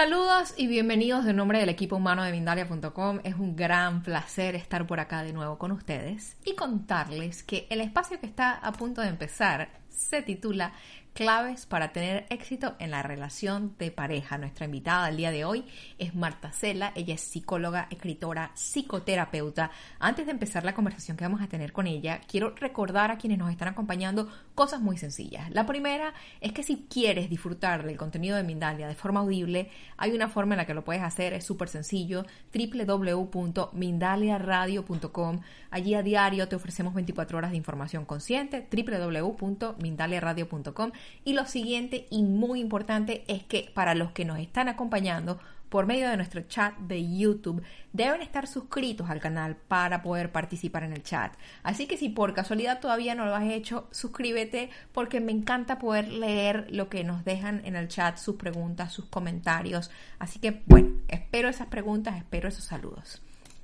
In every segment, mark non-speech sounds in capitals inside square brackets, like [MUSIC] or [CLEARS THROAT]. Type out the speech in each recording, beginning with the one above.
Saludos y bienvenidos de nombre del equipo humano de Mindalia.com. Es un gran placer estar por acá de nuevo con ustedes y contarles que el espacio que está a punto de empezar se titula claves para tener éxito en la relación de pareja. Nuestra invitada el día de hoy es Marta Cela. Ella es psicóloga, escritora, psicoterapeuta. Antes de empezar la conversación que vamos a tener con ella, quiero recordar a quienes nos están acompañando cosas muy sencillas. La primera es que si quieres disfrutar del contenido de Mindalia de forma audible, hay una forma en la que lo puedes hacer, es súper sencillo, www.mindaliaradio.com. Allí a diario te ofrecemos 24 horas de información consciente, www.mindaliaradio.com y lo siguiente y muy importante es que para los que nos están acompañando por medio de nuestro chat de YouTube, deben estar suscritos al canal para poder participar en el chat. Así que si por casualidad todavía no lo has hecho, suscríbete porque me encanta poder leer lo que nos dejan en el chat, sus preguntas, sus comentarios. Así que bueno, espero esas preguntas, espero esos saludos.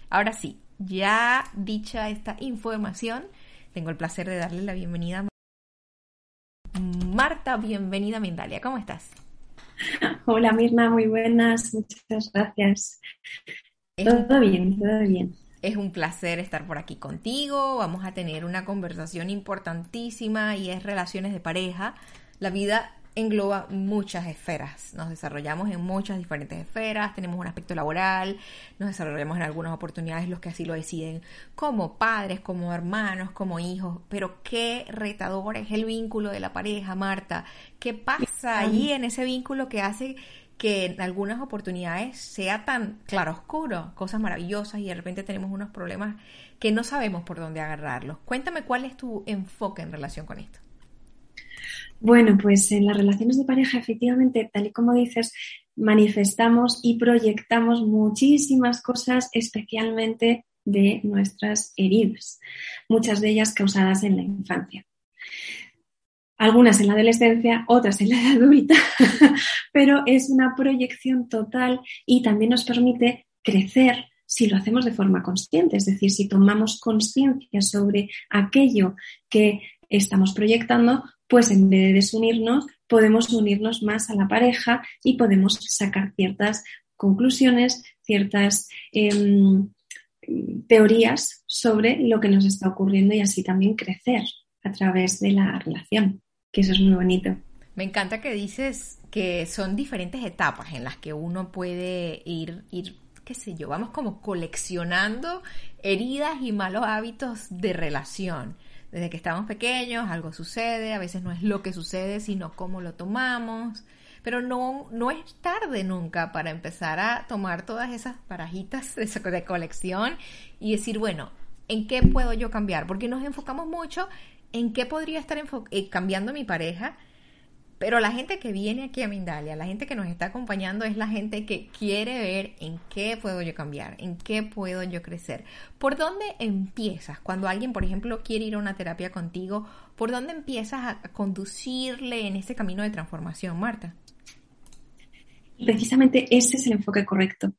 Ahora sí, ya dicha esta información, tengo el placer de darle la bienvenida a Marta, bienvenida a Mindalia. ¿Cómo estás? [LAUGHS] Hola Mirna, muy buenas, muchas gracias. todo bien, todo bien. Es un placer estar por aquí contigo. Vamos a tener una conversación importantísima y es relaciones de pareja. La vida engloba muchas esferas. Nos desarrollamos en muchas diferentes esferas, tenemos un aspecto laboral, nos desarrollamos en algunas oportunidades los que así lo deciden, como padres, como hermanos, como hijos. Pero qué retador es el vínculo de la pareja, Marta. ¿Qué pasa ahí en ese vínculo que hace que en algunas oportunidades sea tan claro oscuro, cosas maravillosas y de repente tenemos unos problemas que no sabemos por dónde agarrarlos? Cuéntame cuál es tu enfoque en relación con esto. Bueno, pues en las relaciones de pareja, efectivamente, tal y como dices, manifestamos y proyectamos muchísimas cosas, especialmente de nuestras heridas, muchas de ellas causadas en la infancia. Algunas en la adolescencia, otras en la edad adulta, [LAUGHS] pero es una proyección total y también nos permite crecer si lo hacemos de forma consciente, es decir, si tomamos conciencia sobre aquello que estamos proyectando, pues en vez de desunirnos, podemos unirnos más a la pareja y podemos sacar ciertas conclusiones, ciertas em, teorías sobre lo que nos está ocurriendo y así también crecer a través de la relación, que eso es muy bonito. Me encanta que dices que son diferentes etapas en las que uno puede ir, ir qué sé yo, vamos como coleccionando heridas y malos hábitos de relación desde que estamos pequeños algo sucede, a veces no es lo que sucede, sino cómo lo tomamos. Pero no, no es tarde nunca para empezar a tomar todas esas parajitas de, colección y decir, bueno, ¿en qué puedo yo cambiar? Porque nos enfocamos mucho en qué podría estar eh, cambiando mi pareja pero la gente que viene aquí a Mindalia, la gente que nos está acompañando es la gente que quiere ver en qué puedo yo cambiar, en qué puedo yo crecer. ¿Por dónde empiezas? Cuando alguien, por ejemplo, quiere ir a una terapia contigo, ¿por dónde empiezas a conducirle en ese camino de transformación, Marta? Precisamente ese es el enfoque correcto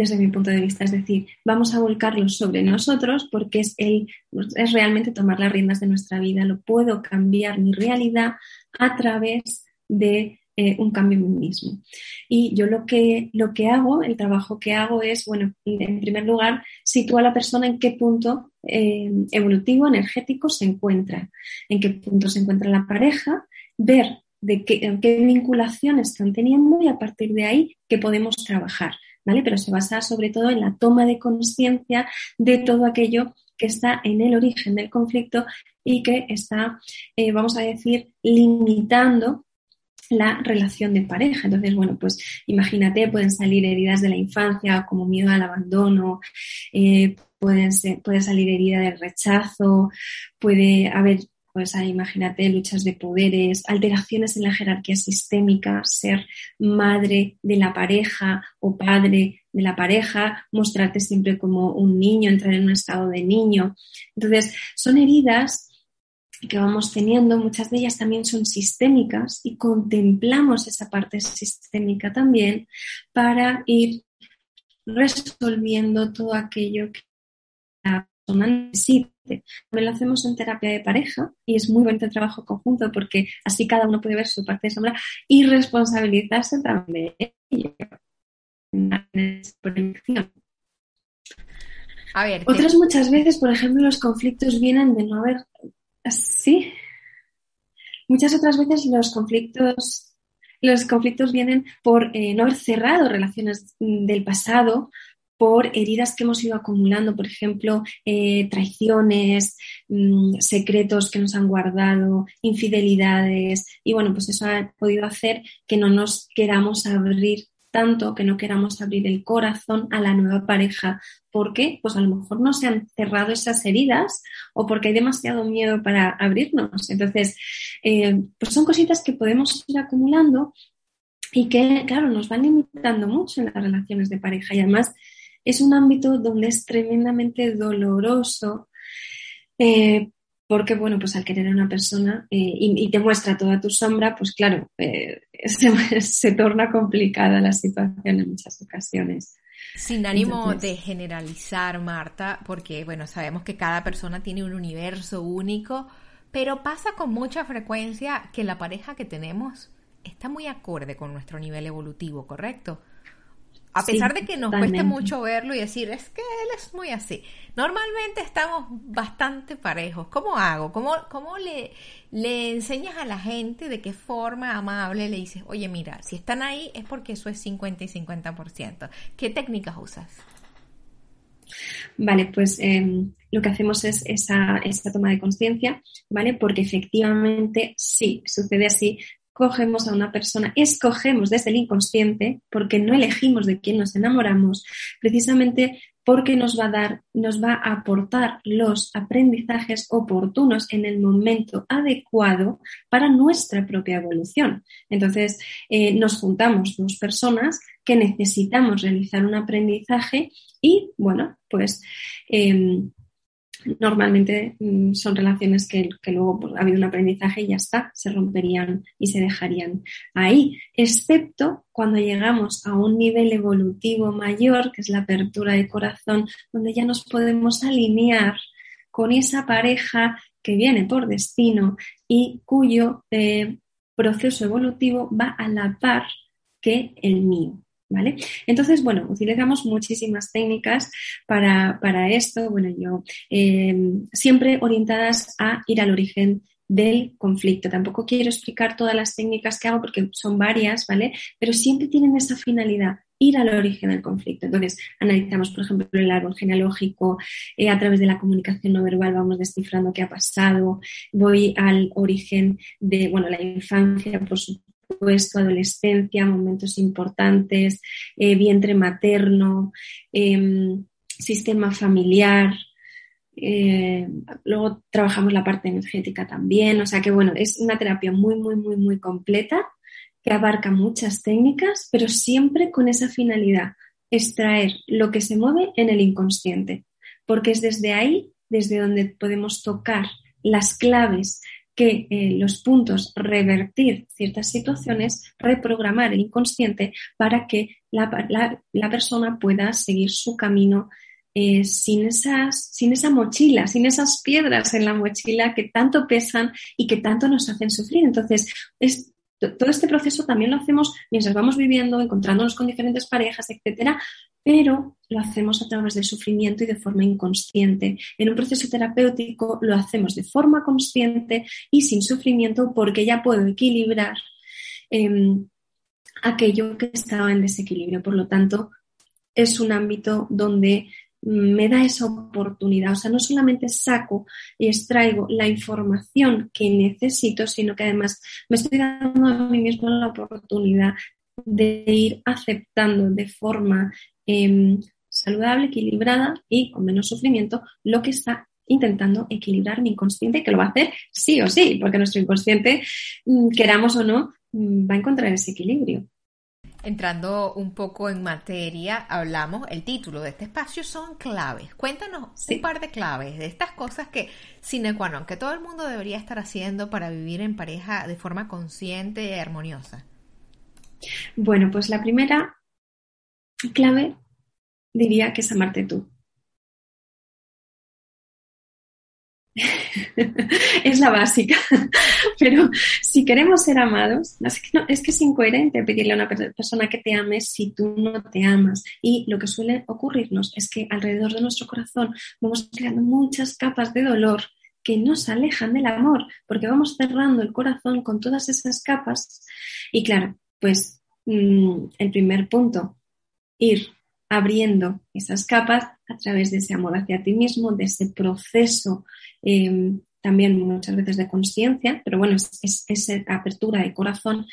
desde mi punto de vista. Es decir, vamos a volcarlo sobre nosotros porque es, el, es realmente tomar las riendas de nuestra vida. Lo puedo cambiar mi realidad a través de eh, un cambio en mí mismo. Y yo lo que, lo que hago, el trabajo que hago es, bueno, en primer lugar, sitúa a la persona en qué punto eh, evolutivo, energético se encuentra, en qué punto se encuentra la pareja, ver de qué, qué vinculación están teniendo y a partir de ahí qué podemos trabajar ¿vale? Pero se basa sobre todo en la toma de conciencia de todo aquello que está en el origen del conflicto y que está, eh, vamos a decir, limitando la relación de pareja. Entonces, bueno, pues imagínate, pueden salir heridas de la infancia como miedo al abandono, eh, pueden puede salir herida del rechazo, puede haber, pues imagínate, luchas de poderes, alteraciones en la jerarquía sistémica, ser madre de la pareja o padre de la pareja, mostrarte siempre como un niño, entrar en un estado de niño. Entonces, son heridas que vamos teniendo, muchas de ellas también son sistémicas y contemplamos esa parte sistémica también para ir resolviendo todo aquello que persona necesite. También lo hacemos en terapia de pareja y es muy bonito el trabajo conjunto porque así cada uno puede ver su parte de sombra y responsabilizarse también de ello. A ver, Otras muchas veces, por ejemplo, los conflictos vienen de no haber Sí. Muchas otras veces los conflictos, los conflictos vienen por eh, no haber cerrado relaciones del pasado, por heridas que hemos ido acumulando, por ejemplo, eh, traiciones, mm, secretos que nos han guardado, infidelidades, y bueno, pues eso ha podido hacer que no nos queramos abrir tanto que no queramos abrir el corazón a la nueva pareja. ¿Por qué? Pues a lo mejor no se han cerrado esas heridas o porque hay demasiado miedo para abrirnos. Entonces, eh, pues son cositas que podemos ir acumulando y que, claro, nos van limitando mucho en las relaciones de pareja. Y además es un ámbito donde es tremendamente doloroso. Eh, porque, bueno, pues al querer a una persona eh, y, te muestra toda tu sombra, pues claro, eh, [LAUGHS] se, torna complicada la situación en muchas ocasiones. Sin ánimo de generalizar, Marta, porque, bueno, sabemos que cada persona tiene un universo único, pero pasa con mucha frecuencia que la pareja que tenemos está muy acorde con nuestro nivel evolutivo, ¿correcto? A pesar de que nos cueste mucho verlo y decir, es que él es muy así. Normalmente estamos bastante parejos. ¿Cómo hago? ¿Cómo, cómo le, le enseñas a la gente de qué forma amable le dices, oye, mira, si están ahí es porque eso es 50 y 50%? ¿Qué técnicas usas? Vale, pues em, lo que hacemos es esa, esa toma de conciencia, ¿vale? Porque efectivamente sí, sucede así, cogemos a una persona, escogemos desde el inconsciente, porque no elegimos de quién nos enamoramos, precisamente porque nos va a dar, nos va a aportar los aprendizajes oportunos en el momento adecuado para nuestra propia evolución. Entonces, eh, nos juntamos dos personas que necesitamos realizar un aprendizaje y, bueno, pues em, normalmente mm, son relaciones que, luego pues, ha habido un aprendizaje y ya está, se romperían y se dejarían ahí, excepto cuando llegamos a un nivel evolutivo mayor, que es la apertura de corazón, donde ya nos podemos alinear con esa pareja que viene por destino y cuyo eh, proceso evolutivo va a la par que el mío. ¿Vale? Entonces, bueno, utilizamos muchísimas técnicas para, esto, bueno, yo eh, siempre orientadas a ir al origen del conflicto. Tampoco quiero explicar todas las técnicas que hago porque son varias, ¿vale? Pero siempre tienen esa finalidad, ir al origen del conflicto. Entonces, analizamos, por ejemplo, el árbol genealógico, eh, a través de la comunicación no verbal vamos descifrando qué ha pasado, voy al origen de, bueno, la infancia, por supuesto supuesto, adolescencia, momentos importantes, eh, vientre materno, em, sistema familiar. Eh, luego trabajamos la parte energética también, o sea que bueno, es una terapia muy, muy, muy, muy completa que abarca muchas técnicas, pero siempre con esa finalidad, extraer lo que se mueve en el inconsciente, porque es desde ahí, desde donde podemos tocar las claves que eh, los puntos revertir ciertas situaciones, reprogramar el inconsciente para que la, persona pueda seguir su camino eh, sin, esas, sin esa mochila, sin esas piedras en la mochila que tanto pesan y que tanto nos hacen sufrir. Entonces, es, todo este proceso también lo hacemos mientras vamos viviendo, encontrándonos con diferentes parejas, etcétera, pero lo hacemos a través del sufrimiento y de forma inconsciente. En un proceso terapéutico lo hacemos de forma consciente y sin sufrimiento porque ya puedo equilibrar em, aquello que estaba en desequilibrio. Por lo tanto, es un ámbito donde me da esa oportunidad. O sea, no solamente saco y extraigo la información que necesito, sino que además me estoy dando a mí mismo la oportunidad de ir aceptando de forma em, saludable, equilibrada y con menos sufrimiento lo que está intentando equilibrar mi inconsciente, que lo va a hacer sí o sí, porque nuestro inconsciente, mm, queramos o no, mm, va a encontrar ese equilibrio. Entrando un poco en materia, hablamos, el título de este espacio son claves. Cuéntanos un par de claves de estas cosas que, sin qua que todo el mundo debería estar haciendo para vivir en pareja de forma consciente y armoniosa. Bueno, pues la primera clave diría que es amarte tú. [LAUGHS] es la básica. Pero si queremos ser amados, es que, es que es incoherente pedirle a una persona que te ame si tú no te amas. Y lo que suele ocurrirnos es que alrededor de nuestro corazón vamos creando muchas capas de dolor que nos alejan del amor, porque vamos cerrando el corazón con todas esas capas. Y claro, pues mm, el primer punto, ir abriendo esas capas a través de ese amor hacia ti mismo, de ese proceso em, también muchas veces de conciencia, pero bueno, es, esa apertura de corazón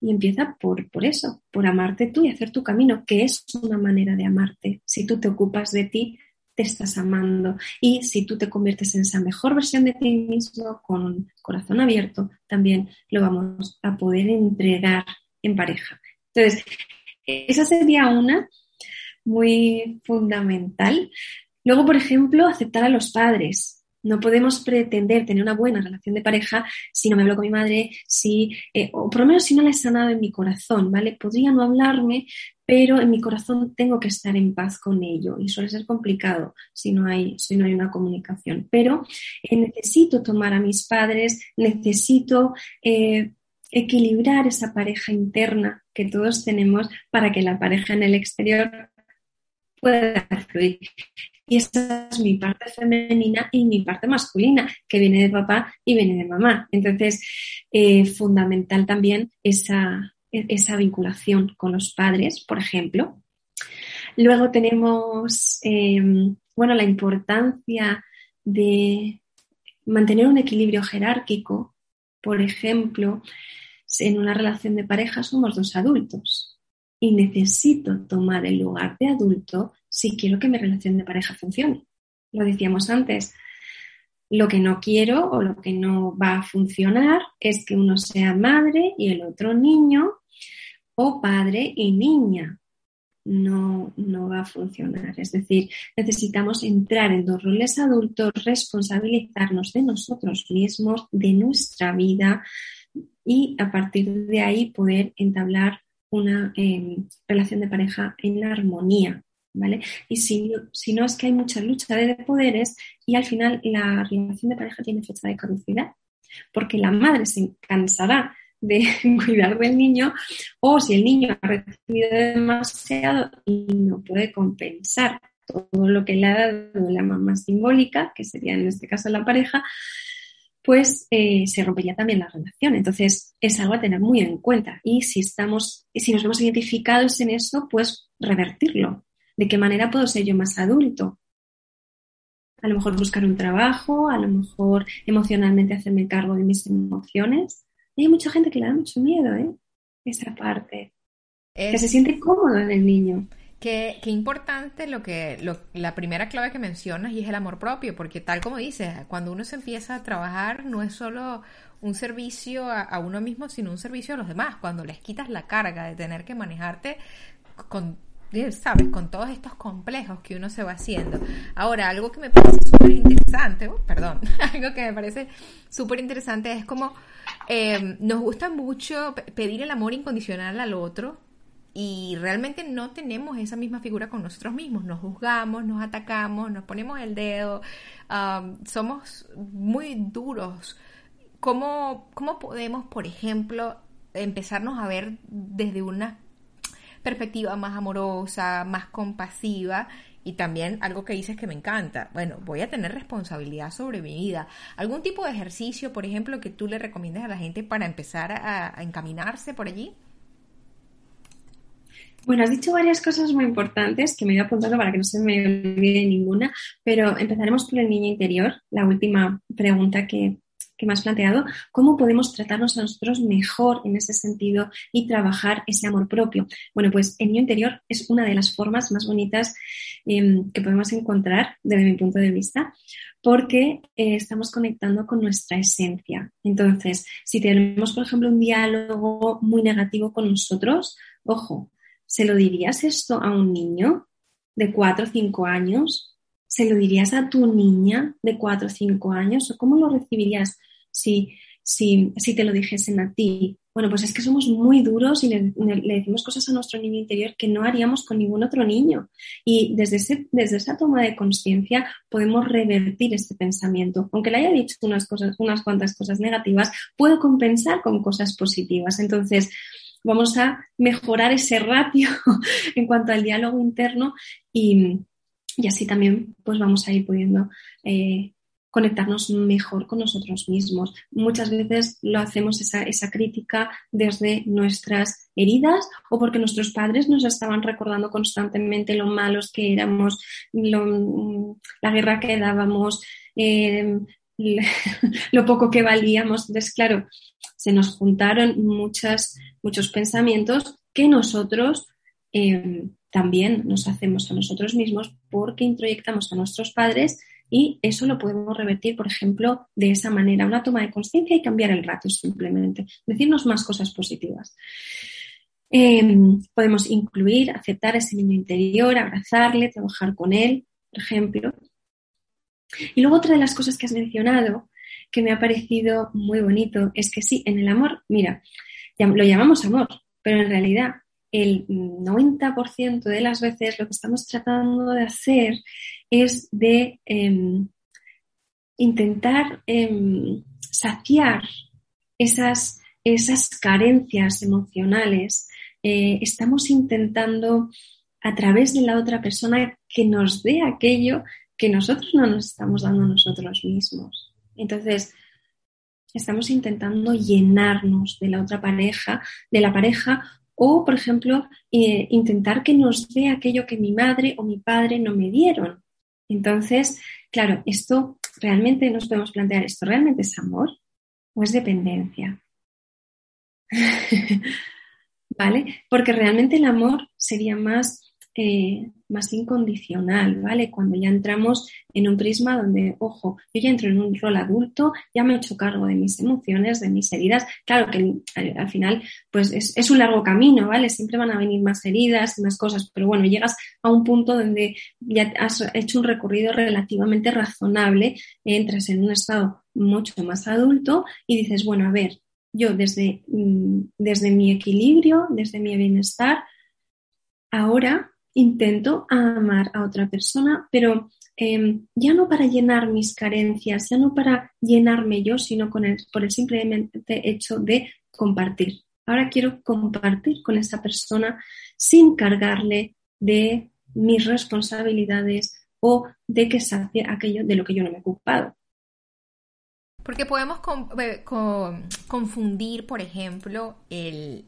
y empieza por, por eso, por amarte tú y hacer tu camino, que es una manera de amarte. Si tú te ocupas de ti, te estás amando. Y si tú te conviertes en esa mejor versión de ti mismo, con corazón abierto, también lo vamos a poder entregar en pareja. Entonces, esa sería una muy fundamental. Luego, por ejemplo, aceptar a los padres. No podemos pretender tener una buena relación de pareja si no me hablo con mi madre, si, eh, o por lo menos si no la he sanado en mi corazón, ¿vale? Podría no hablarme, pero en mi corazón tengo que estar en paz con ello y suele ser complicado si no hay, si no hay una comunicación. Pero eh, necesito tomar a mis padres, necesito eh, equilibrar esa pareja interna que todos tenemos para que la pareja en el exterior pueda fluir. Y esa es mi parte femenina y mi parte masculina, que viene de papá y viene de mamá. Entonces, eh, fundamental también esa, esa vinculación con los padres, por ejemplo. Luego tenemos, em, bueno, la importancia de mantener un equilibrio jerárquico. Por ejemplo, en una relación de pareja somos dos adultos y necesito tomar el lugar de adulto si quiero que mi relación de pareja funcione. Lo decíamos antes, lo que no quiero o lo que no va a funcionar es que uno sea madre y el otro niño o padre y niña. No, no va a funcionar. Es decir, necesitamos entrar en dos roles adultos, responsabilizarnos de nosotros mismos, de nuestra vida y a partir de ahí poder entablar una em, relación de pareja en armonía, ¿vale? Y si, si, no es que hay mucha lucha de poderes y al final la relación de pareja tiene fecha de caducidad, porque la madre se cansará de [LAUGHS] cuidar del niño o si el niño ha recibido demasiado y no puede compensar todo lo que le ha dado la mamá simbólica, que sería en este caso la pareja, pues eh, se rompería también la relación. Entonces, es algo a tener muy en cuenta. Y si estamos, si nos vemos identificados en eso, pues revertirlo. ¿De qué manera puedo ser yo más adulto? A lo mejor buscar un trabajo, a lo mejor emocionalmente hacerme cargo de mis emociones. Y hay mucha gente que le da mucho miedo, ¿eh? Esa parte. Que se siente cómodo en el niño. Qué, importante lo que la primera clave que mencionas y es el amor propio, porque tal como dices, cuando uno se empieza a trabajar no es solo un servicio a, uno mismo, sino un servicio a los demás. Cuando les quitas la carga de tener que manejarte con sabes, con todos estos complejos que uno se va haciendo. Ahora, algo que me parece súper interesante, oh, perdón, [LAUGHS] algo que me parece súper interesante es como eh, nos gusta mucho pedir el amor incondicional al otro, y realmente no tenemos esa misma figura con nosotros mismos. Nos juzgamos, nos atacamos, nos ponemos el dedo, somos muy duros. ¿Cómo, ¿Cómo podemos, por ejemplo, empezarnos a ver desde una perspectiva más amorosa, más compasiva y también algo que dices que me encanta. Bueno, voy a tener responsabilidad sobre mi vida. ¿Algún tipo de ejercicio, por ejemplo, que tú le recomiendes a la gente para empezar a encaminarse por allí? Bueno, has dicho varias cosas muy importantes que me voy apuntando para que no se me olvide ninguna, pero empezaremos por el niño interior, la última pregunta que, que me has planteado, cómo podemos tratarnos a nosotros mejor en ese sentido y trabajar ese amor propio. Bueno, pues el niño interior es una de las formas más bonitas em, que podemos encontrar desde mi punto de vista, porque eh, estamos conectando con nuestra esencia. Entonces, si tenemos, por ejemplo, un diálogo muy negativo con nosotros, ojo, ¿Se lo dirías esto a un niño de 4 o 5 años? ¿Se lo dirías a tu niña de 4 o 5 años? ¿O cómo lo recibirías si, si, si te lo dijesen a ti? Bueno, pues es que somos muy duros y le, decimos cosas a nuestro niño interior que no haríamos con ningún otro niño. Y desde, ese, desde esa toma de conciencia podemos revertir este pensamiento. Aunque le haya dicho unas, cosas, unas cuantas cosas negativas, puedo compensar con cosas positivas. Entonces, vamos a mejorar ese ratio [LAUGHS] en cuanto al diálogo interno y, así también pues vamos a ir pudiendo eh, conectarnos mejor con nosotros mismos. Muchas veces lo hacemos esa, esa, crítica desde nuestras heridas o porque nuestros padres nos estaban recordando constantemente lo malos que éramos, la guerra que dábamos, eh, [LAUGHS] lo poco que valíamos. Entonces, claro, se nos juntaron muchas, muchos pensamientos que nosotros eh, también nos hacemos a nosotros mismos porque introyectamos a nuestros padres y eso lo podemos revertir, por ejemplo, de esa manera, una toma de conciencia y cambiar el rato simplemente, decirnos más cosas positivas. Em, podemos incluir, aceptar a ese niño interior, abrazarle, trabajar con él, por ejemplo. Y luego otra de las cosas que has mencionado, que me ha parecido muy bonito, es que sí, en el amor, mira, lo llamamos amor, pero en realidad el 90% de las veces lo que estamos tratando de hacer es de em, intentar em, saciar esas, esas carencias emocionales. Eh, estamos intentando a través de la otra persona que nos dé aquello que nosotros no nos estamos dando nosotros mismos. Entonces, estamos intentando llenarnos de la otra pareja, de la pareja, o, por ejemplo, eh, intentar que nos dé aquello que mi madre o mi padre no me dieron. Entonces, claro, esto realmente nos podemos plantear, ¿esto realmente es amor o es dependencia? [LAUGHS] ¿Vale? Porque realmente el amor sería más eh, más incondicional, ¿vale? Cuando ya entramos en un prisma donde, ojo, yo ya entro en un rol adulto, ya me he hecho cargo de mis emociones, de mis heridas. Claro que al, final, pues es, un largo camino, ¿vale? Siempre van a venir más heridas y más cosas, pero bueno, llegas a un punto donde ya has hecho un recorrido relativamente razonable, entras en un estado mucho más adulto y dices, bueno, a ver, yo desde, mm, desde mi equilibrio, desde mi bienestar, ahora intento amar a otra persona, pero em, ya no para llenar mis carencias, ya no para llenarme yo, sino con el, por el simplemente hecho de compartir. Ahora quiero compartir con esa persona sin cargarle de mis responsabilidades o de que sacie aquello de lo que yo no me he ocupado. Porque podemos eh, confundir, por ejemplo, el,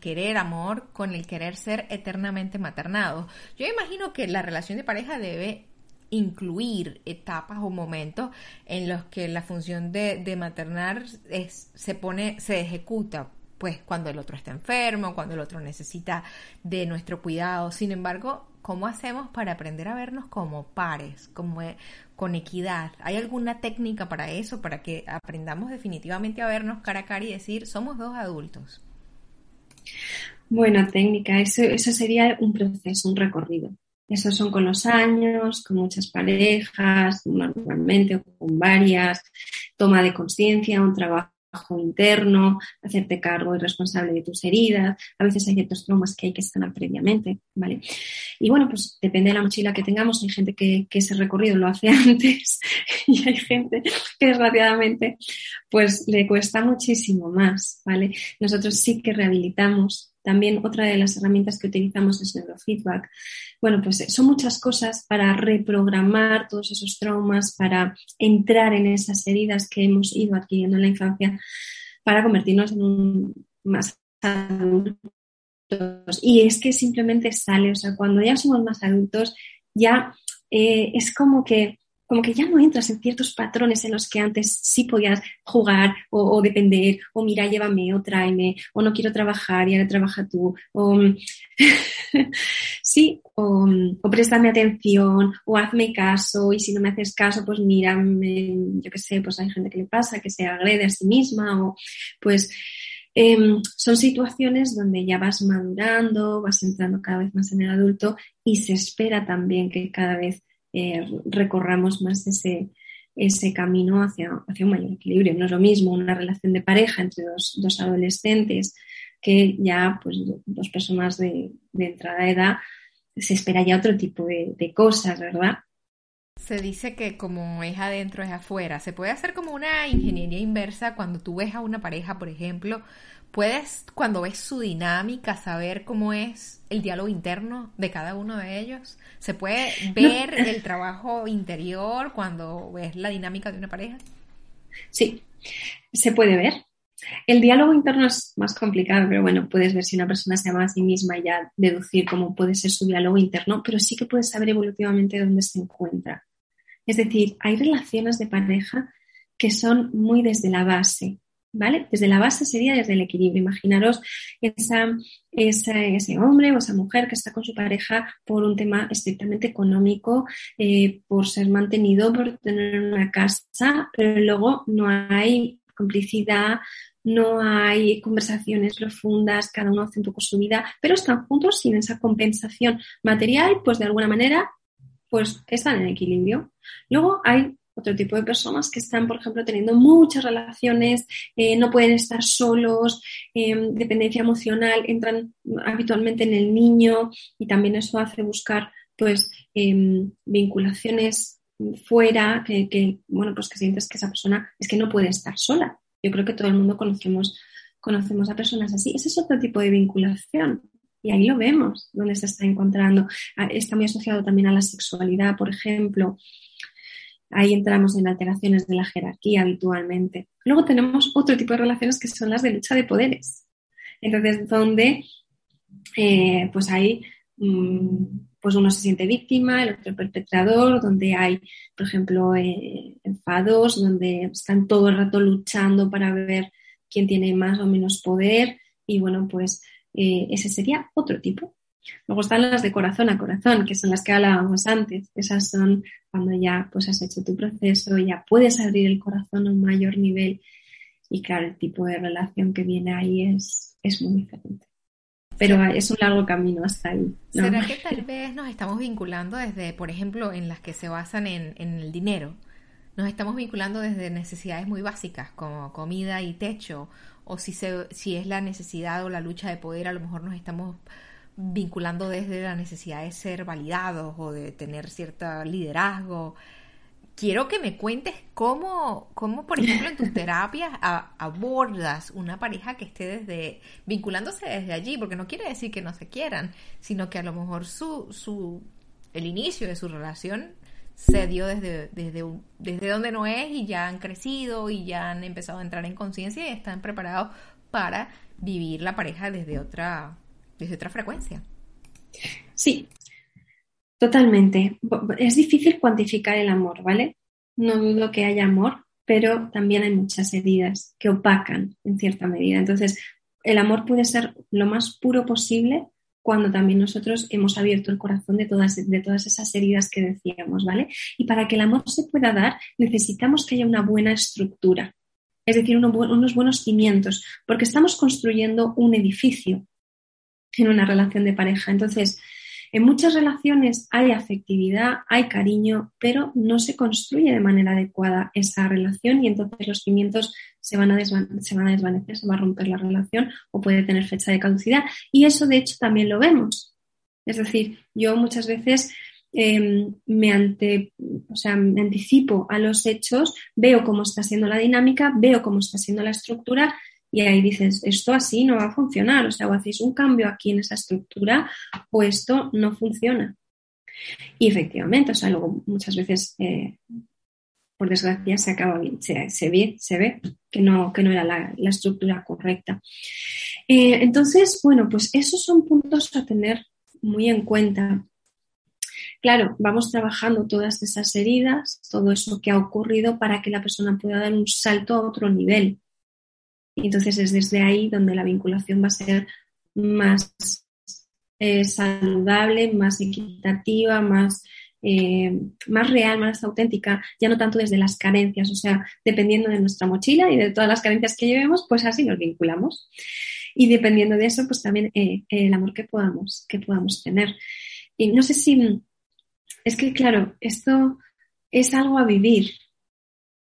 querer amor con el querer ser eternamente maternado. Yo imagino que la relación de pareja debe incluir etapas o momentos en los que la función de, de maternar se pone, se ejecuta pues cuando el otro está enfermo, cuando el otro necesita de nuestro cuidado. Sin embargo, ¿cómo hacemos para aprender a vernos como pares, como e, con equidad? ¿Hay alguna técnica para eso, para que aprendamos definitivamente a vernos cara a cara y decir, somos dos adultos? Bueno, técnica, eso, eso sería un proceso, un recorrido. Eso son con los años, con muchas parejas, normalmente con varias, toma de conciencia, un trabajo interno, hacerte cargo y responsable de tus heridas. A veces hay ciertos traumas que hay que sanar previamente, ¿vale? Y bueno, pues depende de la mochila que tengamos. Hay gente que, ese recorrido lo hace [LAUGHS] antes y hay gente que desgraciadamente pues le cuesta muchísimo más, ¿vale? Nosotros sí que rehabilitamos también otra de las herramientas que utilizamos es neurofeedback. Bueno, pues eh, son muchas cosas para reprogramar todos esos traumas, para entrar en esas heridas que hemos ido adquiriendo en la infancia, para convertirnos en un más adulto Y es que simplemente sale, o sea, cuando ya somos más adultos, ya eh, es como que como que ya no entras en ciertos patrones en los que antes sí podías jugar o, depender, o mira, llévame o tráeme, o no quiero trabajar y ahora trabaja tú, o [LAUGHS] sí, o, préstame atención, o hazme caso, y si no me haces caso, pues mira, yo qué sé, pues hay gente que le pasa, que se agrede a sí misma, o pues em, son situaciones donde ya vas madurando, vas entrando cada vez más en el adulto y se espera también que cada vez eh, recorramos más ese, ese camino hacia, hacia un mayor equilibrio. No es lo mismo una relación de pareja entre dos, dos adolescentes que ya pues, dos personas de, de, entrada edad, se espera ya otro tipo de, de cosas, ¿verdad? Se dice que como es adentro es afuera. Se puede hacer como una ingeniería inversa cuando tú ves a una pareja, por ejemplo, puedes, cuando ves su dinámica, saber cómo es el diálogo interno de cada uno de ellos. ¿Se puede ver el trabajo interior cuando ves la dinámica de una pareja? Sí, se puede ver. El diálogo interno es más complicado, pero bueno, puedes ver si una persona se ama a sí misma y ya deducir cómo puede ser su diálogo interno, pero sí que puedes saber evolutivamente dónde se encuentra. Es decir, hay relaciones de pareja que son muy desde la base, ¿vale? Desde la base sería desde el equilibrio. Imaginaros ese hombre o esa mujer que está con su pareja por un tema estrictamente económico, eh, por ser mantenido, por tener una casa, pero luego no hay complicidad, no hay conversaciones profundas, cada uno hace un poco su vida, pero están juntos sin esa compensación material, pues de alguna manera, pues están en equilibrio. Luego hay otro tipo de personas que están, por ejemplo, teniendo muchas relaciones, eh, no pueden estar solos, em, dependencia emocional, entran habitualmente en el niño y también eso hace buscar pues em, vinculaciones fuera, que, bueno, pues que sientes que esa persona es que no puede estar sola. Yo creo que todo el mundo conocemos, conocemos a personas así. Ese es otro tipo de vinculación. Y ahí lo vemos, donde se está encontrando. Ah, está muy asociado también a la sexualidad, por ejemplo. Ahí entramos en alteraciones de la jerarquía habitualmente. Luego tenemos otro tipo de relaciones que son las de lucha de poderes. Entonces, donde eh, pues hay mm, pues uno se siente víctima, el otro perpetrador, donde hay, por ejemplo, eh, enfados, donde están todo el rato luchando para ver quién tiene más o menos poder. Y bueno, pues eh, ese sería otro tipo. Luego están las de corazón a corazón, que son las que hablábamos antes. Esas son cuando ya pues has hecho tu proceso, ya puedes abrir el corazón a un mayor nivel y claro, el tipo de relación que viene ahí es, es muy diferente. Pero es un largo camino hasta ahí. ¿Será que tal vez nos estamos vinculando desde, por ejemplo, en las que se basan en, en el dinero? Nos estamos vinculando desde necesidades muy básicas como comida y techo, o si, se, si es la necesidad o la lucha de poder, a lo mejor nos estamos vinculando desde la necesidad de ser validados o de tener cierto liderazgo. Quiero que me cuentes cómo, cómo por ejemplo, en tus [LAUGHS] terapias abordas una pareja que esté desde, vinculándose desde allí, porque no quiere decir que no se quieran, sino que a lo mejor su, su, el inicio de su relación se dio desde, desde, desde donde no es y ya han crecido y ya han empezado a entrar en conciencia y están preparados para vivir la pareja desde otra desde otra frecuencia. Sí, totalmente. Es difícil cuantificar el amor, ¿vale? No dudo que haya amor, pero también hay muchas heridas que opacan en cierta medida. Entonces, el amor puede ser lo más puro posible cuando también nosotros hemos abierto el corazón de todas, de todas esas heridas que decíamos, ¿vale? Y para que el amor se pueda dar, necesitamos que haya una buena estructura, es decir, unos buenos cimientos, porque estamos construyendo un edificio, en una relación de pareja. Entonces, en muchas relaciones hay afectividad, hay cariño, pero no se construye de manera adecuada esa relación y entonces los cimientos se van, a desvanecer, se va a romper la relación o puede tener fecha de caducidad. Y eso, de hecho, también lo vemos. Es decir, yo muchas veces em, me, ante, o sea, me anticipo a los hechos, veo cómo está siendo la dinámica, veo cómo está siendo la estructura y ahí dices, esto así no va a funcionar, o sea, o hacéis un cambio aquí en esa estructura o esto no funciona. Y efectivamente, o sea, luego muchas veces eh, por desgracia se acaba bien, se, ve, se ve que no, que no era la, estructura correcta. Eh, entonces, bueno, pues esos son puntos a tener muy en cuenta. Claro, vamos trabajando todas esas heridas, todo eso que ha ocurrido para que la persona pueda dar un salto a otro nivel. Entonces es desde ahí donde la vinculación va a ser más eh, saludable, más equitativa, más, eh, más real, más auténtica, ya no tanto desde las carencias, o sea, dependiendo de nuestra mochila y de todas las carencias que llevemos, pues así nos vinculamos. Y dependiendo de eso, pues también eh, el amor que podamos, que podamos tener. Y no sé si, es que claro, esto es algo a vivir,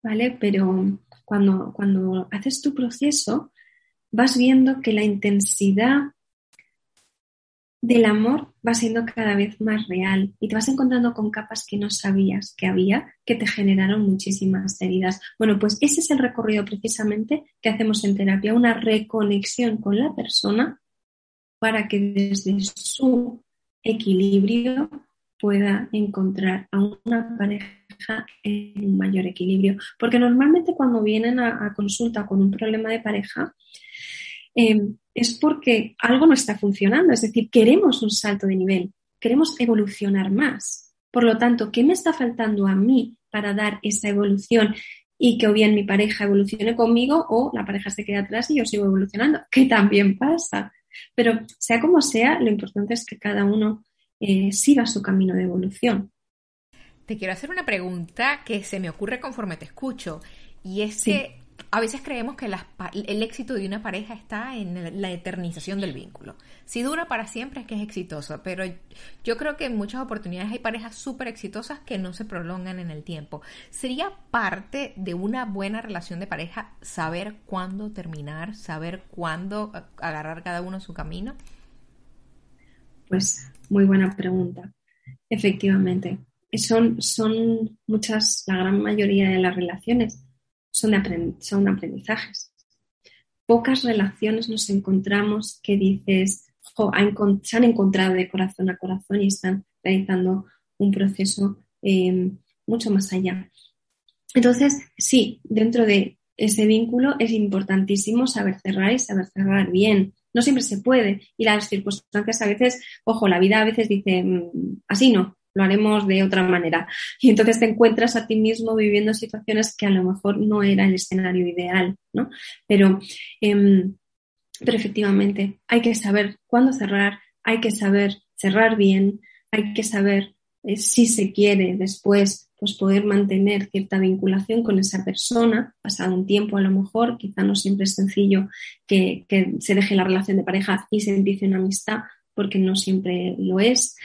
¿vale? Pero cuando, cuando haces tu proceso, vas viendo que la intensidad del amor va siendo cada vez más real y te vas encontrando con capas que no sabías que había, que te generaron muchísimas heridas. Bueno, pues ese es el recorrido precisamente que hacemos en terapia, una reconexión con la persona para que desde su equilibrio pueda encontrar a una pareja en un mayor equilibrio. Porque normalmente cuando vienen a, consulta con un problema de pareja, em, es porque algo no está funcionando, es decir, queremos un salto de nivel, queremos evolucionar más. Por lo tanto, ¿qué me está faltando a mí para dar esa evolución y que o bien mi pareja evolucione conmigo o la pareja se quede atrás y yo sigo evolucionando? [LAUGHS] Que también pasa. Pero sea como sea, lo importante es que cada uno eh, siga su camino de evolución. Te quiero hacer una pregunta que se me ocurre conforme te escucho. Y es que a veces creemos que el éxito de una pareja está en la eternización del vínculo. Si dura para siempre es que es exitoso, pero yo creo que en muchas oportunidades hay parejas súper exitosas que no se prolongan en el tiempo. ¿Sería parte de una buena relación de pareja saber cuándo terminar, saber cuándo agarrar cada uno su camino? Pues muy buena pregunta. Efectivamente, son, son muchas, la gran mayoría de las relaciones son, son aprendizajes. Pocas relaciones nos encontramos que dices, se han encontrado de corazón a corazón y están realizando un proceso em, mucho más allá. Entonces, sí, dentro de ese vínculo es importantísimo saber cerrar y saber cerrar bien. No siempre se puede y las circunstancias a veces, ojo, la vida a veces dice, mm, así no, lo haremos de otra manera. Y entonces te encuentras a ti mismo viviendo situaciones que a lo mejor no era el escenario ideal, ¿no? Pero, em, efectivamente hay que saber cuándo cerrar, hay que saber cerrar bien, hay que saber eh, si se quiere después pues poder mantener cierta vinculación con esa persona, pasado un tiempo a lo mejor, quizá no siempre es sencillo que, que se deje la relación de pareja y se empiece una amistad, porque no siempre lo es,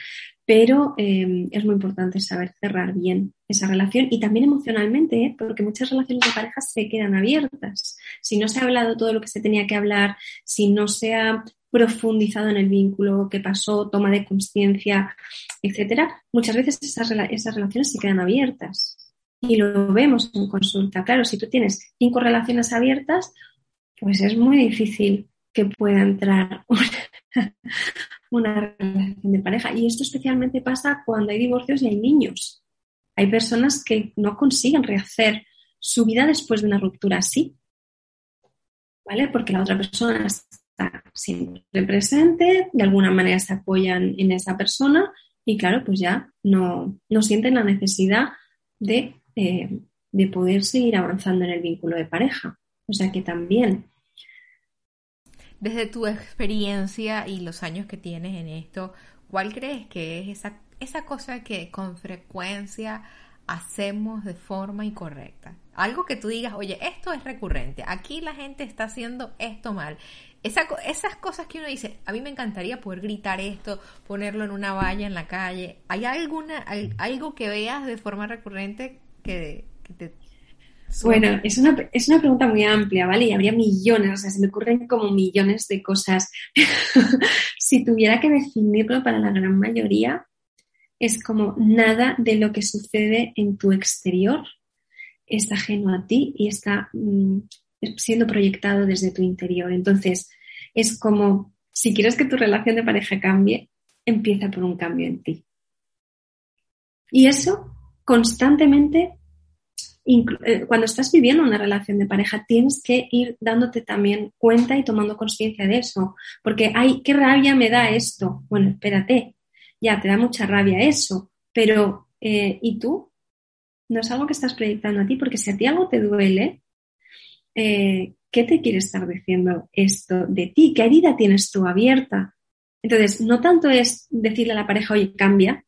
pero em, es muy importante saber cerrar bien esa relación y también emocionalmente, ¿eh? porque muchas relaciones de pareja se quedan abiertas. Si no se ha hablado todo lo que se tenía que hablar, si no se ha profundizado en el vínculo, qué pasó, toma de conciencia, etcétera, muchas veces esas, esas relaciones se quedan abiertas. Y lo vemos en consulta. Claro, si tú tienes cinco relaciones abiertas, pues es muy difícil que pueda entrar [LAUGHS] una, relación de pareja. Y esto especialmente pasa cuando hay divorcios y hay niños. Hay personas que no consiguen rehacer su vida después de una ruptura así. ¿Vale? Porque la otra persona está siempre presente, de alguna manera se apoyan en esa persona y claro, pues ya no, no sienten la necesidad de, eh, de poder seguir avanzando en el vínculo de pareja. O sea que también desde tu experiencia y los años que tienes en esto, ¿cuál crees que es esa, esa cosa que con frecuencia hacemos de forma incorrecta? Algo que tú digas, oye, esto es recurrente, aquí la gente está haciendo esto mal. esas cosas que uno dice, a mí me encantaría poder gritar esto, ponerlo en una valla en la calle. ¿Hay alguna, algo que veas de forma recurrente que, que te bueno, es una, es una pregunta muy amplia, ¿vale? Y habría millones, o sea, se me ocurren como millones de cosas. [LAUGHS] si tuviera que definirlo para la gran mayoría, es como nada de lo que sucede en tu exterior está ajeno a ti y está mm, siendo proyectado desde tu interior. Entonces, es como, si quieres que tu relación de pareja cambie, empieza por un cambio en ti. Y eso constantemente cuando estás viviendo una relación de pareja, tienes que ir dándote también cuenta y tomando conciencia de eso. Porque, ay, qué rabia me da esto. Bueno, espérate, ya te da mucha rabia eso, pero eh, ¿y tú? No es algo que estás proyectando a ti, porque si a ti algo te duele, eh, ¿qué te quiere estar diciendo esto de ti? ¿Qué herida tienes tú abierta? Entonces, no tanto es decirle a la pareja, oye, cambia,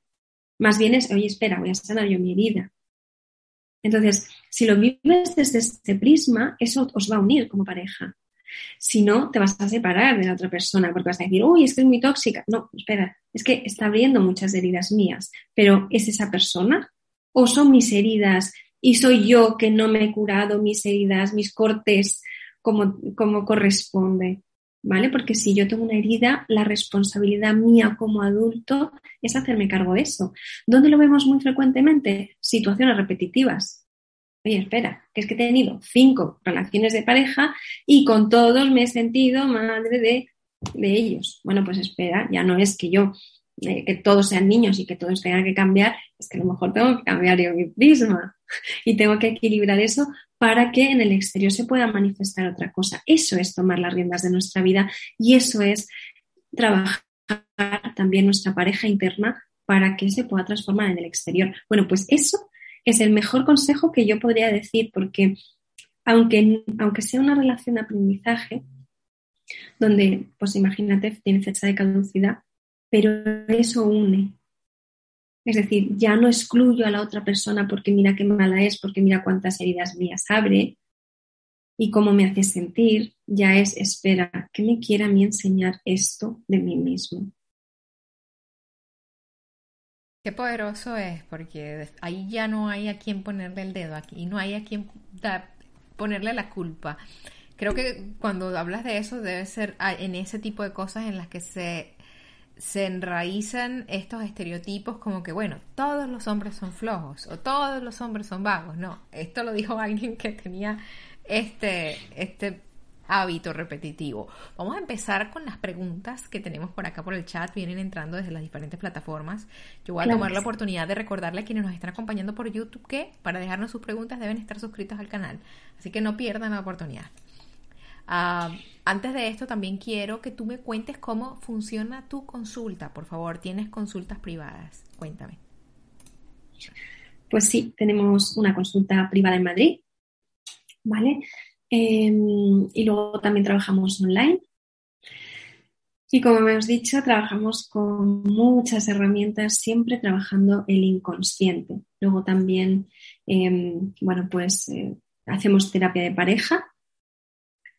más bien es, oye, espera, voy a sanar yo mi herida. Entonces, si lo vives desde este prisma, eso os va a unir como pareja. Si no, te vas a separar de la otra persona porque vas a decir, uy, es que es muy tóxica. No, espera, es que está abriendo muchas heridas mías, pero ¿es esa persona o son mis heridas y soy yo que no me he curado mis heridas, mis cortes como, como corresponde? ¿Vale? Porque si yo tengo una herida, la responsabilidad mía como adulto es hacerme cargo de eso. ¿Dónde lo vemos muy frecuentemente? Situaciones repetitivas. Oye, espera, que es que he tenido cinco relaciones de pareja y con todos me he sentido madre de, de ellos. Bueno, pues espera, ya no es que yo eh, que todos sean niños y que todos tengan que cambiar, es que a lo mejor tengo que cambiar yo mi prisma [LAUGHS] y tengo que equilibrar eso para que en el exterior se pueda manifestar otra cosa. Eso es tomar las riendas de nuestra vida y eso es trabajar también nuestra pareja interna para que se pueda transformar en el exterior. Bueno, pues eso es el mejor consejo que yo podría decir porque aunque, aunque sea una relación de aprendizaje, donde, pues imagínate, tiene fecha de caducidad, pero eso une. Es decir, ya no excluyo a la otra persona porque mira qué mala es, porque mira cuántas heridas mías abre y cómo me hace sentir, ya es, espera, ¿qué me quiere a mí enseñar esto de mí mismo? Qué poderoso es, porque ahí ya no hay a quien ponerle el dedo, aquí no hay a quien ponerle la culpa. Creo que cuando hablas de eso debe ser en ese tipo de cosas en las que se se enraizan estos estereotipos como que, bueno, todos los hombres son flojos o todos los hombres son vagos. No, esto lo dijo [LAUGHS] alguien que tenía este, este hábito repetitivo. Vamos a empezar con las preguntas que tenemos por acá por el chat, vienen entrando desde las diferentes plataformas. Yo voy a tomar la oportunidad de recordarle a quienes nos están acompañando por YouTube que para dejarnos sus preguntas deben estar suscritos al canal, así que no pierdan la oportunidad. Ah, antes de esto, también quiero que tú me cuentes cómo funciona tu consulta. Por favor, ¿tienes consultas privadas? Cuéntame. Pues sí, tenemos una consulta privada en Madrid, ¿vale? Em, y luego también trabajamos online. Y como hemos dicho, trabajamos con muchas herramientas, siempre trabajando el inconsciente. Luego también, em, bueno, pues eh, hacemos terapia de pareja,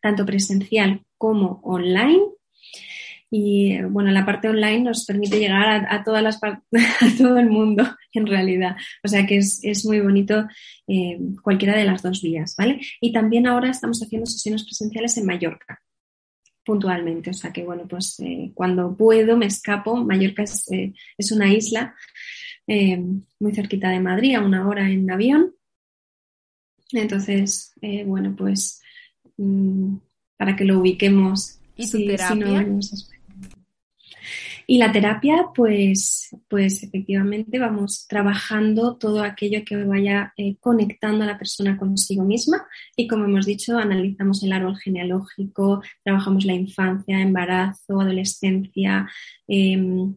tanto presencial como online. Y bueno, la parte online nos permite llegar a, todas las [LAUGHS] a todo el mundo en realidad. O sea que es, muy bonito eh, cualquiera de las dos vías, ¿vale? Y también ahora estamos haciendo sesiones presenciales en Mallorca, puntualmente. O sea que bueno, pues eh, cuando puedo me escapo. Mallorca es, eh, es una isla muy cerquita de Madrid, a una hora en avión. Entonces, bueno, pues para que lo ubiquemos. ¿Y terapia? y la terapia, pues, pues efectivamente vamos trabajando todo aquello que vaya eh, conectando a la persona consigo misma y como hemos dicho, analizamos el árbol genealógico, trabajamos la infancia, embarazo, adolescencia, em,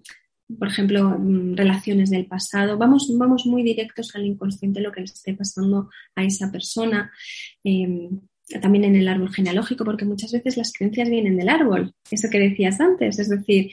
por ejemplo, mm, relaciones del pasado. Vamos, vamos muy directos al inconsciente, lo que le esté pasando a esa persona. Em, también en el árbol genealógico, porque muchas veces las creencias vienen del árbol, eso que decías antes, es decir,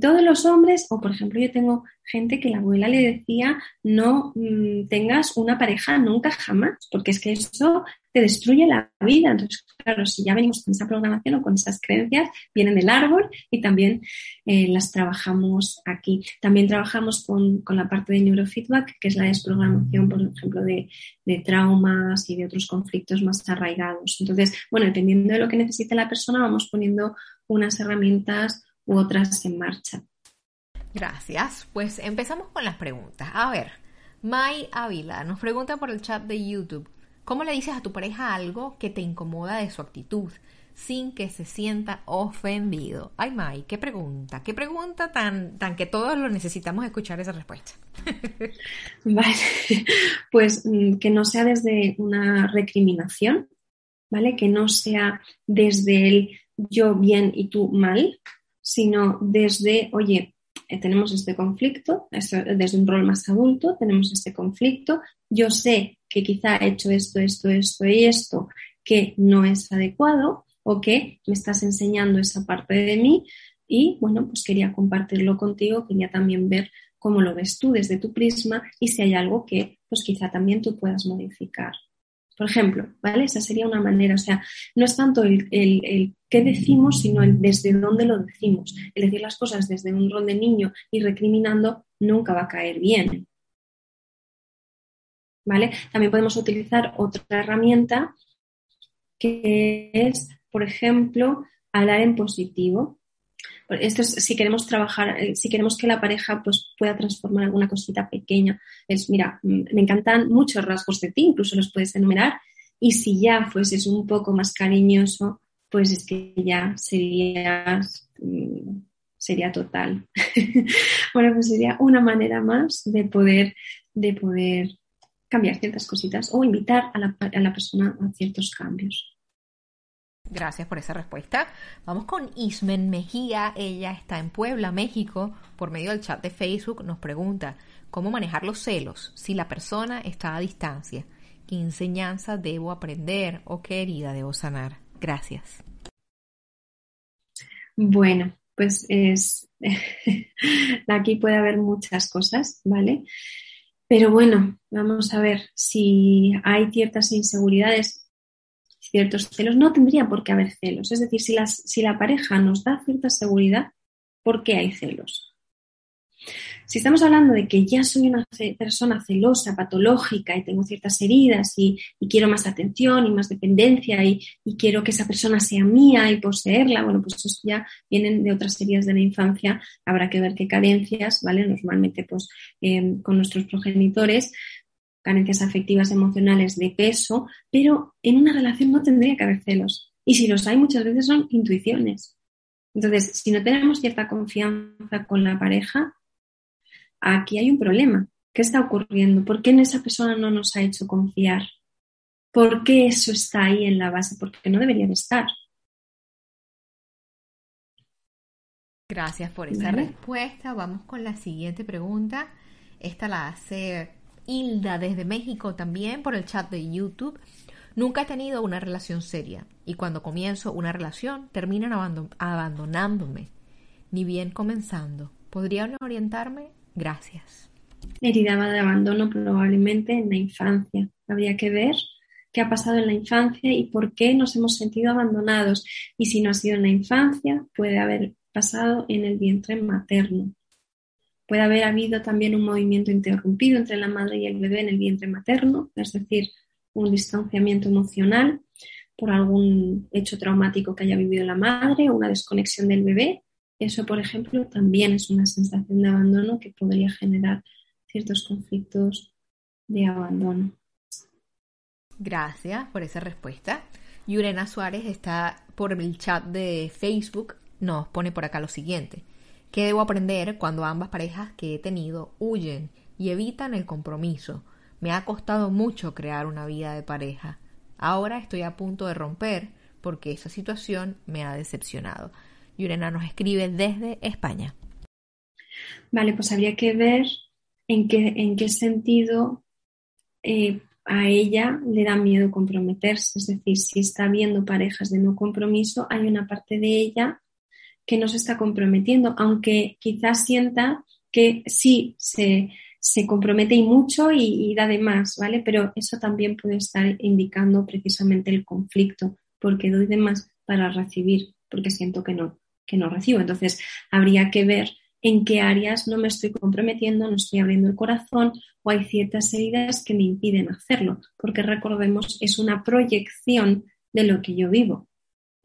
todos los hombres, o por ejemplo yo tengo gente que la abuela le decía, no mm, tengas una pareja nunca jamás, porque es que eso te destruye la vida. Entonces, claro, si ya venimos con esa programación o con esas creencias, vienen del árbol y también eh, las trabajamos aquí. También trabajamos con, la parte de neurofeedback, que es la desprogramación, por ejemplo, de, de traumas y de otros conflictos más arraigados. Entonces, bueno, dependiendo de lo que necesite la persona, vamos poniendo unas herramientas u otras en marcha. Gracias. Pues empezamos con las preguntas. A ver, May Ávila nos pregunta por el chat de YouTube, ¿cómo le dices a tu pareja algo que te incomoda de su actitud? sin que se sienta ofendido. Ay, May, qué pregunta, qué pregunta tan, tan que todos lo necesitamos escuchar esa respuesta. [LAUGHS] Vale, pues mm, que no sea desde una recriminación, ¿vale? Que no sea desde el yo bien y tú mal, sino desde, oye, eh, tenemos este conflicto, desde un rol más adulto, tenemos este conflicto, yo sé que quizá he hecho esto, esto, esto y esto que no es adecuado o que me estás enseñando esa parte de mí y bueno, pues quería compartirlo contigo, quería también ver cómo lo ves tú desde tu prisma y si hay algo que pues quizá también tú puedas modificar. Por ejemplo, ¿vale? Esa sería una manera, o sea, no es tanto el, el, qué decimos, sino el desde dónde lo decimos. El decir las cosas desde un rol de niño y recriminando nunca va a caer bien. ¿Vale? También podemos utilizar otra herramienta que es, por ejemplo, hablar en positivo. Esto es si queremos trabajar, eh, si queremos que la pareja pues, pueda transformar alguna cosita pequeña. Es, mira, mm, me encantan muchos rasgos de ti, incluso los puedes enumerar. Y si ya fueses un poco más cariñoso, pues es que ya serías, mm, sería total. [LAUGHS] bueno, pues sería una manera más de poder, de poder cambiar ciertas cositas o invitar a la, a la persona a ciertos cambios. Gracias por esa respuesta. Vamos con Ismen Mejía. Ella está en Puebla, México. Por medio del chat de Facebook nos pregunta cómo manejar los celos si la persona está a distancia. ¿Qué enseñanza debo aprender o qué herida debo sanar? Gracias. Bueno, pues es [LAUGHS] aquí puede haber muchas cosas, ¿vale? Pero bueno, vamos a ver si hay ciertas inseguridades, ciertos celos, no tendría por qué haber celos. Es decir, si, las, si la pareja nos da cierta seguridad, ¿por qué hay celos? Si estamos hablando de que ya soy una persona celosa, patológica y tengo ciertas heridas y, quiero más atención y más dependencia y, quiero que esa persona sea mía y poseerla, bueno, pues eso ya vienen de otras heridas de la infancia. Habrá que ver qué carencias, ¿vale? Normalmente, pues em, con nuestros progenitores, carencias afectivas, emocionales, de peso, pero en una relación no tendría que haber celos. Y si los hay, muchas veces son intuiciones. Entonces, si no tenemos cierta confianza con la pareja, aquí hay un problema. ¿Qué está ocurriendo? ¿Por qué en esa persona no nos ha hecho confiar? ¿Por qué eso está ahí en la base? Porque no debería de estar. Gracias por esa respuesta. Vamos con la siguiente pregunta. Esta la hace Hilda desde México también por el chat de YouTube. Nunca he tenido una relación seria y cuando comienzo una relación terminan abandonándome, ni bien comenzando. ¿Podrían orientarme? Gracias. Herida de abandono probablemente en la infancia. Habría que ver qué ha pasado en la infancia y por qué nos hemos sentido abandonados. Y si no ha sido en la infancia, puede haber pasado en el vientre materno. Puede haber habido también un movimiento interrumpido entre la madre y el bebé en el vientre materno, es decir, un distanciamiento emocional por algún hecho traumático que haya vivido la madre o una desconexión del bebé eso, por ejemplo, también es una sensación de abandono que podría generar ciertos conflictos de abandono. Gracias por esa respuesta. Yurena Suárez está por el chat de Facebook, nos pone por acá lo siguiente. ¿Qué debo aprender cuando ambas parejas que he tenido huyen y evitan el compromiso? Me ha costado mucho crear una vida de pareja. Ahora estoy a punto de romper porque esa situación me ha decepcionado. Yurena nos escribe desde España. Vale, pues habría que ver en qué, en qué sentido eh, a ella le da miedo comprometerse. Es decir, si está viendo parejas de no compromiso, hay una parte de ella que no se está comprometiendo, aunque quizás sienta que sí se, compromete y mucho y, y, da de más, ¿vale? Pero eso también puede estar indicando precisamente el conflicto, porque doy de más para recibir, porque siento que no que no recibo. Entonces, habría que ver en qué áreas no me estoy comprometiendo, no estoy abriendo el corazón o hay ciertas heridas que me impiden hacerlo, porque recordemos, es una proyección de lo que yo vivo.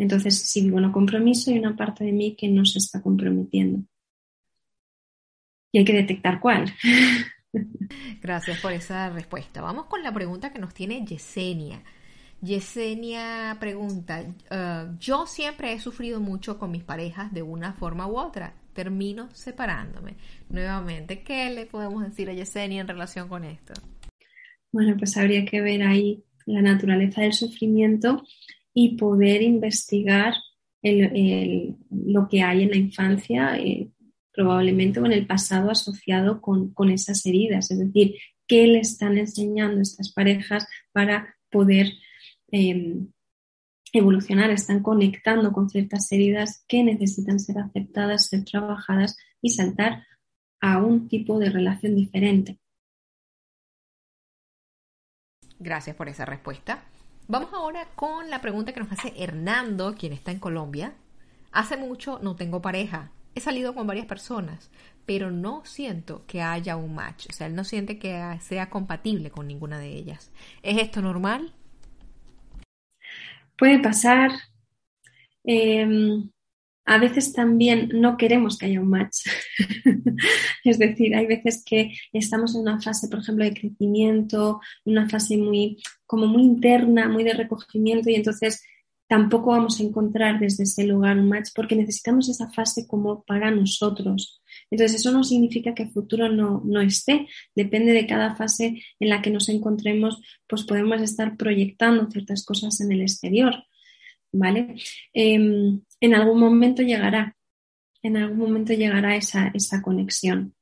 Entonces, si vivo en compromiso, hay una parte de mí que no se está comprometiendo. Y hay que detectar cuál. [LAUGHS] Gracias por esa respuesta. Vamos con la pregunta que nos tiene Yesenia. Yesenia pregunta, eh, yo siempre he sufrido mucho con mis parejas de una forma u otra. Termino separándome. Nuevamente, ¿qué le podemos decir a Yesenia en relación con esto? Bueno, pues habría que ver ahí la naturaleza del sufrimiento y poder investigar lo que hay en la infancia, eh, probablemente o en el pasado asociado con, esas heridas. Es decir, qué le están enseñando estas parejas para poder em, evolucionar, están conectando con ciertas heridas que necesitan ser aceptadas, ser trabajadas y saltar a un tipo de relación diferente. Gracias por esa respuesta. Vamos ahora con la pregunta que nos hace Hernando, quien está en Colombia. Hace mucho no tengo pareja. He salido con varias personas, pero no siento que haya un match. O sea, él no siente que sea compatible con ninguna de ellas. ¿Es esto normal? Puede pasar. Em, a veces también no queremos que haya un match. [LAUGHS] es decir, hay veces que estamos en una fase, por ejemplo, de crecimiento, una fase muy, como muy interna, muy de recogimiento y entonces tampoco vamos a encontrar desde ese lugar un match porque necesitamos esa fase como para nosotros. Entonces, eso no significa que el futuro no, no esté. Depende de cada fase en la que nos encontremos, pues podemos estar proyectando ciertas cosas en el exterior. ¿Vale? Em, en algún momento llegará, en algún momento llegará esa, esa conexión.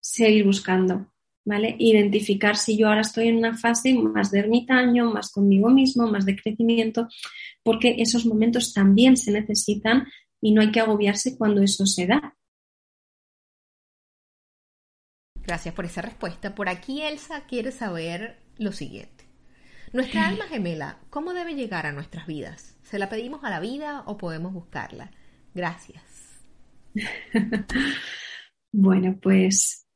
Seguir buscando, ¿vale? Identificar si yo ahora estoy en una fase más de ermitaño, más conmigo mismo, más de crecimiento, porque esos momentos también se necesitan y no hay que agobiarse cuando eso se da. Gracias por esa respuesta. Por aquí Elsa quiere saber lo siguiente. Nuestra [CLEARS THROAT] alma gemela, ¿cómo debe llegar a nuestras vidas? ¿Se la pedimos a la vida o podemos buscarla? Gracias. [LAUGHS] bueno, pues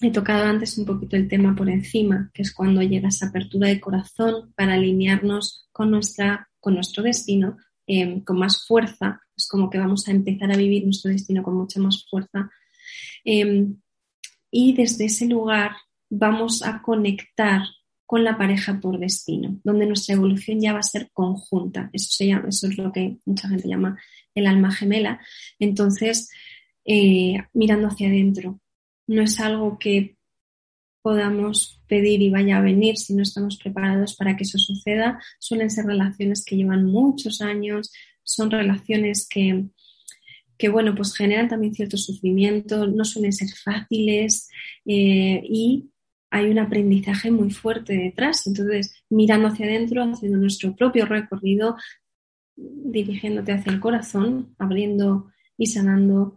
he tocado antes un poquito el tema por encima, que es cuando llega esa apertura de corazón para alinearnos con, nuestra, con nuestro destino em, con más fuerza. Es como que vamos a empezar a vivir nuestro destino con mucha más fuerza. Em, y desde ese lugar vamos a conectar con la pareja por destino, donde nuestra evolución ya va a ser conjunta. Eso, se llama, eso es lo que mucha gente llama el alma gemela. Entonces, eh, mirando hacia adentro, no es algo que podamos pedir y vaya a venir si no estamos preparados para que eso suceda. Suelen ser relaciones que llevan muchos años, son relaciones que, que bueno, pues generan también cierto sufrimiento, no suelen ser fáciles eh, y hay un aprendizaje muy fuerte detrás. Entonces, mirando hacia adentro, haciendo nuestro propio recorrido, dirigiéndote hacia el corazón, abriendo y sanando,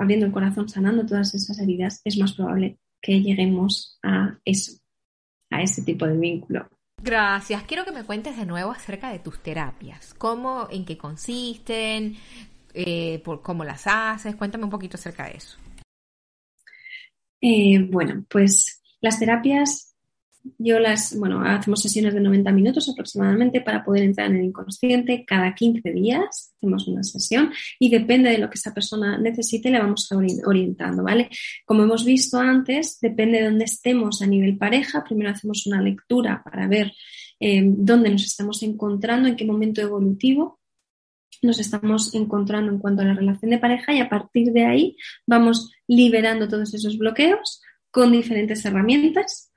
abriendo el corazón, sanando todas esas heridas, es más probable que lleguemos a eso, a ese tipo de vínculo. Gracias. Quiero que me cuentes de nuevo acerca de tus terapias. ¿Cómo, en qué consisten? Eh, por cómo las haces. Cuéntame un poquito acerca de eso. Eh, bueno, pues las terapias, yo las, bueno, hacemos sesiones de 90 minutos aproximadamente para poder entrar en el inconsciente. Cada 15 días hacemos una sesión y depende de lo que esa persona necesite, le vamos orientando, ¿vale? Como hemos visto antes, depende de dónde estemos a nivel pareja. Primero hacemos una lectura para ver eh, dónde nos estamos encontrando, en qué momento evolutivo nos estamos encontrando en cuanto a la relación de pareja y a partir de ahí vamos liberando todos esos bloqueos con diferentes herramientas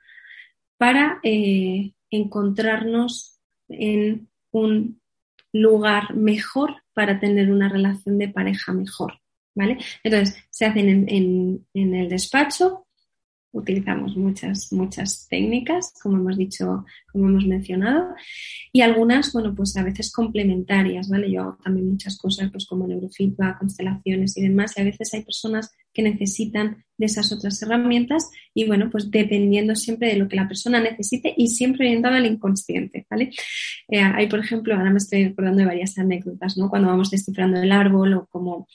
para eh, encontrarnos en un lugar mejor para tener una relación de pareja mejor. ¿Vale? Entonces, se hacen en el despacho, utilizamos muchas, muchas técnicas, como hemos dicho, como hemos mencionado, y algunas, bueno, pues a veces complementarias, ¿vale? Yo hago también muchas cosas, pues como neurofeedback, constelaciones y demás, y a veces hay personas que necesitan de esas otras herramientas y, bueno, pues dependiendo siempre de lo que la persona necesite y siempre orientado al inconsciente, ¿vale? Eh, hay, por ejemplo, ahora me estoy acordando de varias anécdotas, ¿no? Cuando vamos descifrando el árbol o como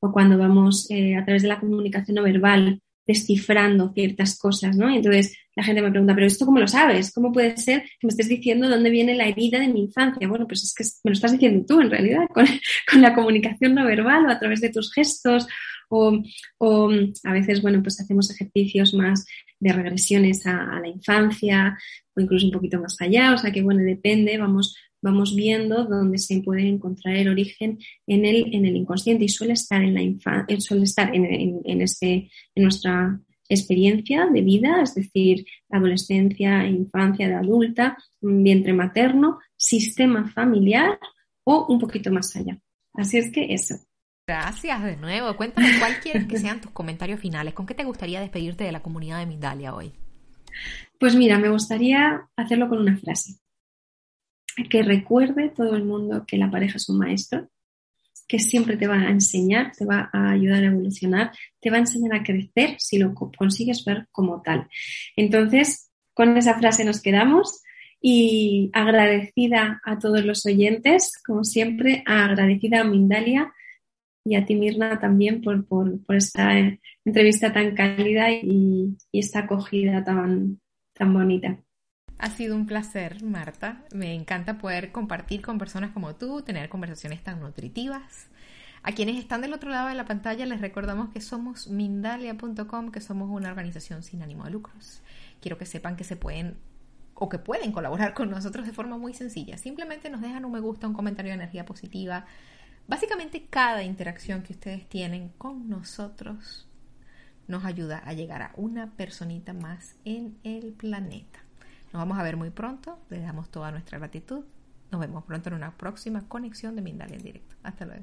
o cuando vamos eh, a través de la comunicación no verbal descifrando ciertas cosas, ¿no? entonces la gente me pregunta, pero ¿esto cómo lo sabes? ¿Cómo puede ser que me estés diciendo dónde viene la herida de mi infancia? Bueno, pues es que me lo estás diciendo tú en realidad, [LAUGHS] con, la comunicación no verbal o a través de tus gestos o, a veces, bueno, pues hacemos ejercicios más de regresiones a, la infancia o incluso un poquito más allá, o sea que, bueno, depende, vamos, vamos viendo dónde se puede encontrar el origen en el, en el inconsciente y suele estar en la infancia, suele estar en, en, este, en nuestra experiencia de vida, es decir, adolescencia, infancia, de adulta, vientre materno, sistema familiar o un poquito más allá. Así es que eso. Gracias de nuevo. Cuéntame cuál quieres que sean tus comentarios finales. ¿Con qué te gustaría despedirte de la comunidad de Mindalia hoy? Pues mira, me gustaría hacerlo con una frase. Que recuerde todo el mundo que la pareja es un maestro, que siempre te va a enseñar, te va a ayudar a evolucionar, te va a enseñar a crecer si lo consigues ver como tal. Entonces, con esa frase nos quedamos y agradecida a todos los oyentes, como siempre, agradecida a Mindalia y a ti, Mirna, también por, esta entrevista tan cálida y, y esta acogida tan, tan bonita. Ha sido un placer, Marta. Me encanta poder compartir con personas como tú, tener conversaciones tan nutritivas. A quienes están del otro lado de la pantalla les recordamos que somos Mindalia.com, que somos una organización sin ánimo de lucros. Quiero que sepan que se pueden o que pueden colaborar con nosotros de forma muy sencilla. Simplemente nos dejan un me gusta, un comentario de energía positiva. Básicamente cada interacción que ustedes tienen con nosotros nos ayuda a llegar a una personita más en el planeta. Nos vamos a ver muy pronto. Les damos toda nuestra gratitud. Nos vemos pronto en una próxima conexión de Mindalia en directo. Hasta luego.